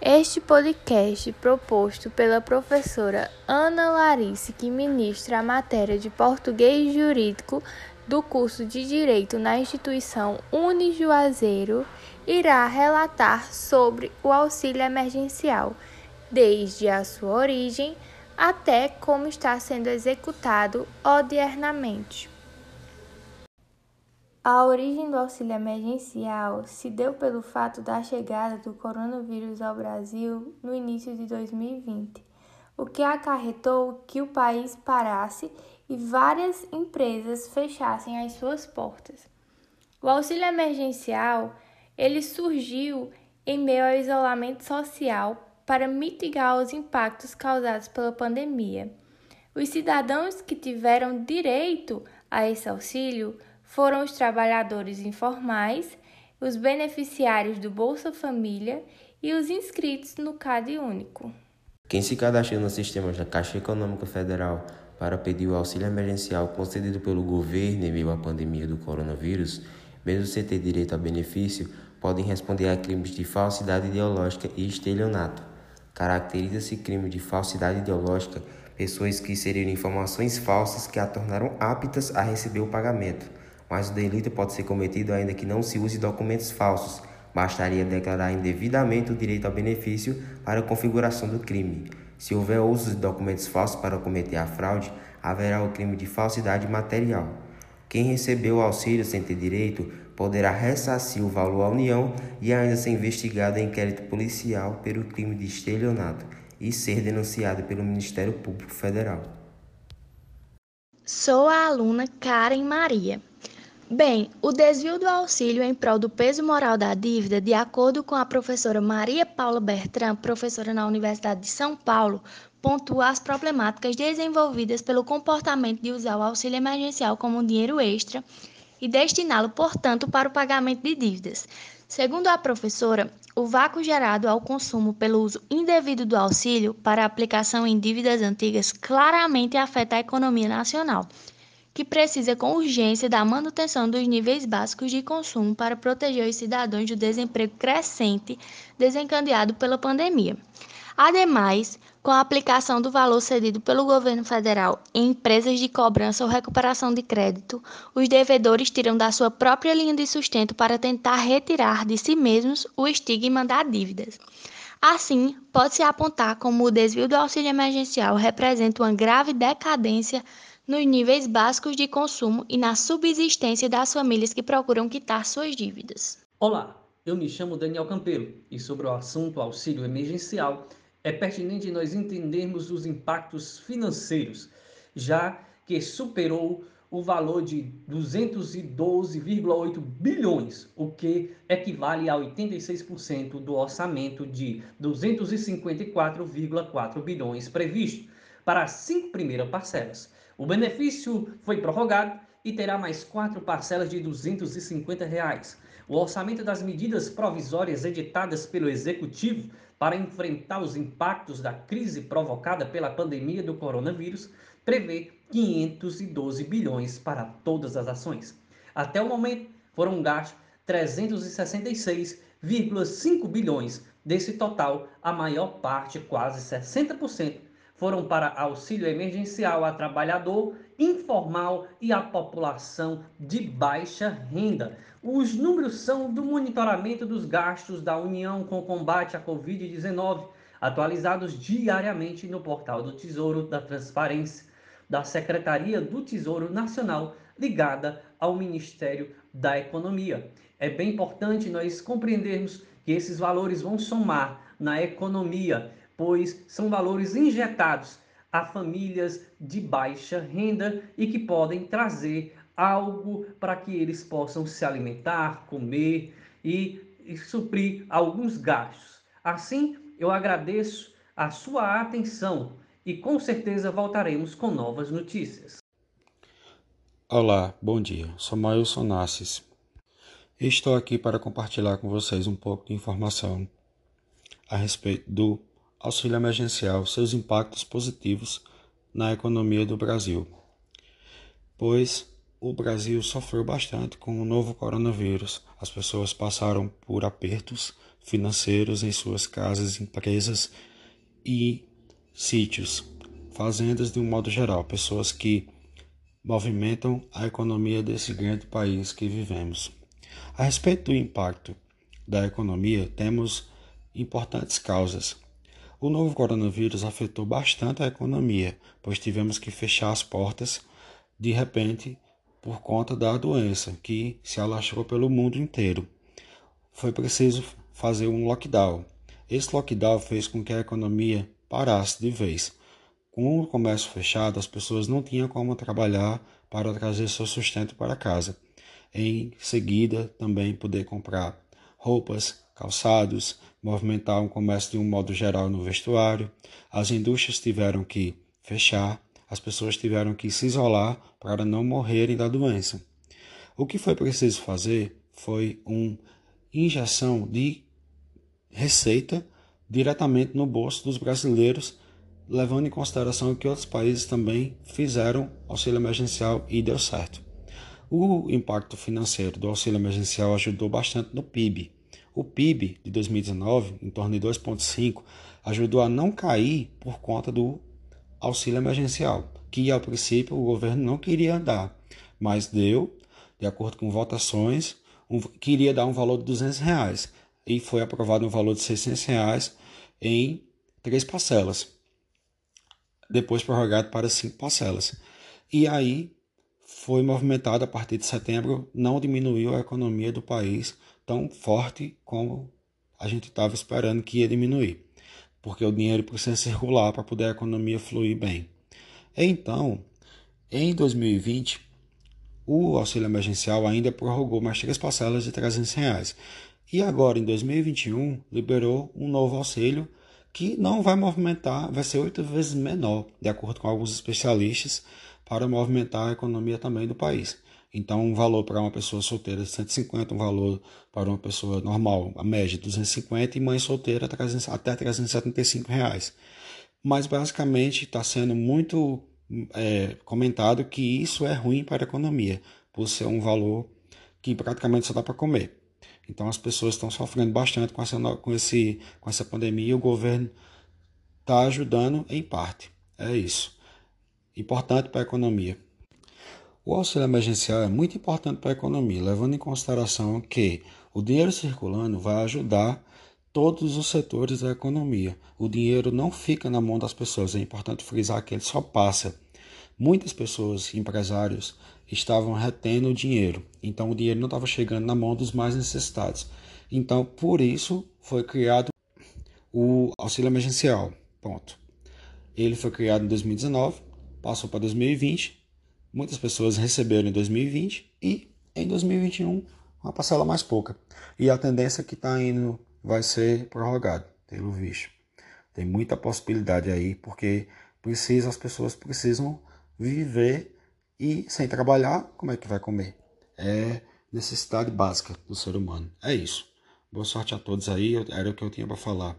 Este podcast, proposto pela professora Ana Larice, que ministra a matéria de Português Jurídico do curso de Direito na instituição Unijuazeiro, irá relatar sobre o auxílio emergencial, desde a sua origem até como está sendo executado odiernamente. A origem do auxílio emergencial se deu pelo fato da chegada do coronavírus ao Brasil no início de 2020, o que acarretou que o país parasse e várias empresas fechassem as suas portas. O auxílio emergencial, ele surgiu em meio ao isolamento social para mitigar os impactos causados pela pandemia. Os cidadãos que tiveram direito a esse auxílio foram os trabalhadores informais, os beneficiários do Bolsa Família e os inscritos no CAD Único. Quem se cadastrou no sistema da Caixa Econômica Federal para pedir o auxílio emergencial concedido pelo governo em meio à pandemia do coronavírus, mesmo sem ter direito a benefício, podem responder a crimes de falsidade ideológica e estelionato. Caracteriza-se crime de falsidade ideológica pessoas que inseriram informações falsas que a tornaram aptas a receber o pagamento, mas o delito pode ser cometido ainda que não se use documentos falsos. Bastaria declarar indevidamente o direito ao benefício para a configuração do crime. Se houver uso de documentos falsos para cometer a fraude, haverá o crime de falsidade material. Quem recebeu o auxílio sem ter direito poderá ressarcir o valor à União e ainda ser investigado em inquérito policial pelo crime de estelionato e ser denunciado pelo Ministério Público Federal. Sou a aluna Karen Maria. Bem, o desvio do auxílio em prol do peso moral da dívida, de acordo com a professora Maria Paula Bertrand, professora na Universidade de São Paulo, pontua as problemáticas desenvolvidas pelo comportamento de usar o auxílio emergencial como um dinheiro extra e destiná-lo, portanto, para o pagamento de dívidas. Segundo a professora, o vácuo gerado ao consumo pelo uso indevido do auxílio para aplicação em dívidas antigas claramente afeta a economia nacional, que precisa com urgência da manutenção dos níveis básicos de consumo para proteger os cidadãos do desemprego crescente desencadeado pela pandemia. Ademais, com a aplicação do valor cedido pelo governo federal em empresas de cobrança ou recuperação de crédito, os devedores tiram da sua própria linha de sustento para tentar retirar de si mesmos o estigma da dívidas. Assim, pode-se apontar como o desvio do auxílio emergencial representa uma grave decadência nos níveis básicos de consumo e na subsistência das famílias que procuram quitar suas dívidas. Olá, eu me chamo Daniel Campelo e sobre o assunto auxílio emergencial é pertinente nós entendermos os impactos financeiros, já que superou o valor de 212,8 bilhões, o que equivale a 86% do orçamento de 254,4 bilhões previsto para as cinco primeiras parcelas. O benefício foi prorrogado e terá mais quatro parcelas de 250 reais. O orçamento das medidas provisórias editadas pelo Executivo para enfrentar os impactos da crise provocada pela pandemia do coronavírus prevê 512 bilhões para todas as ações. Até o momento, foram gastos 366,5 bilhões. Desse total, a maior parte, quase 60%, foram para auxílio emergencial a trabalhador informal e a população de baixa renda. Os números são do monitoramento dos gastos da União com combate à Covid-19, atualizados diariamente no portal do Tesouro da Transparência, da Secretaria do Tesouro Nacional, ligada ao Ministério da Economia. É bem importante nós compreendermos que esses valores vão somar na economia pois são valores injetados a famílias de baixa renda e que podem trazer algo para que eles possam se alimentar, comer e, e suprir alguns gastos. Assim, eu agradeço a sua atenção e com certeza voltaremos com novas notícias. Olá, bom dia. Sou Mailson Nassis. Estou aqui para compartilhar com vocês um pouco de informação a respeito do auxílio emergencial seus impactos positivos na economia do Brasil, pois o Brasil sofreu bastante com o novo coronavírus. As pessoas passaram por apertos financeiros em suas casas, empresas e sítios, fazendas de um modo geral, pessoas que movimentam a economia desse grande país que vivemos. A respeito do impacto da economia, temos importantes causas. O novo coronavírus afetou bastante a economia, pois tivemos que fechar as portas de repente por conta da doença que se alastrou pelo mundo inteiro. Foi preciso fazer um lockdown. Esse lockdown fez com que a economia parasse de vez. Com o comércio fechado, as pessoas não tinham como trabalhar para trazer seu sustento para casa. Em seguida, também poder comprar roupas, calçados, movimentar um comércio de um modo geral no vestuário. As indústrias tiveram que fechar, as pessoas tiveram que se isolar para não morrerem da doença. O que foi preciso fazer foi uma injeção de receita diretamente no bolso dos brasileiros, levando em consideração que outros países também fizeram auxílio emergencial e deu certo. O impacto financeiro do auxílio emergencial ajudou bastante no PIB. O PIB de 2019, em torno de 2,5, ajudou a não cair por conta do auxílio emergencial, que ao princípio o governo não queria dar, mas deu, de acordo com votações, um, queria dar um valor de 200 reais e foi aprovado um valor de 600 reais em três parcelas, depois prorrogado para cinco parcelas. E aí foi movimentado a partir de setembro, não diminuiu a economia do país tão forte como a gente estava esperando que ia diminuir, porque o dinheiro precisa circular para poder a economia fluir bem. Então, em 2020, o auxílio emergencial ainda prorrogou mais três parcelas de 300 reais. E agora, em 2021, liberou um novo auxílio que não vai movimentar, vai ser oito vezes menor, de acordo com alguns especialistas, para movimentar a economia também do país. Então, um valor para uma pessoa solteira de 150, um valor para uma pessoa normal, a média de 250 e mãe solteira até 375 reais. Mas basicamente está sendo muito é, comentado que isso é ruim para a economia, por ser um valor que praticamente só dá para comer. Então as pessoas estão sofrendo bastante com essa, com esse, com essa pandemia e o governo está ajudando em parte. É isso. Importante para a economia. O auxílio emergencial é muito importante para a economia, levando em consideração que o dinheiro circulando vai ajudar todos os setores da economia. O dinheiro não fica na mão das pessoas, é importante frisar que ele só passa. Muitas pessoas, empresários, estavam retendo o dinheiro, então o dinheiro não estava chegando na mão dos mais necessitados. Então, por isso, foi criado o auxílio emergencial. Ponto. Ele foi criado em 2019, passou para 2020 Muitas pessoas receberam em 2020 e em 2021 uma parcela mais pouca. E a tendência que está indo vai ser prorrogado, pelo visto. Tem muita possibilidade aí, porque precisa, as pessoas precisam viver e sem trabalhar, como é que vai comer? É necessidade básica do ser humano. É isso. Boa sorte a todos aí, era o que eu tinha para falar.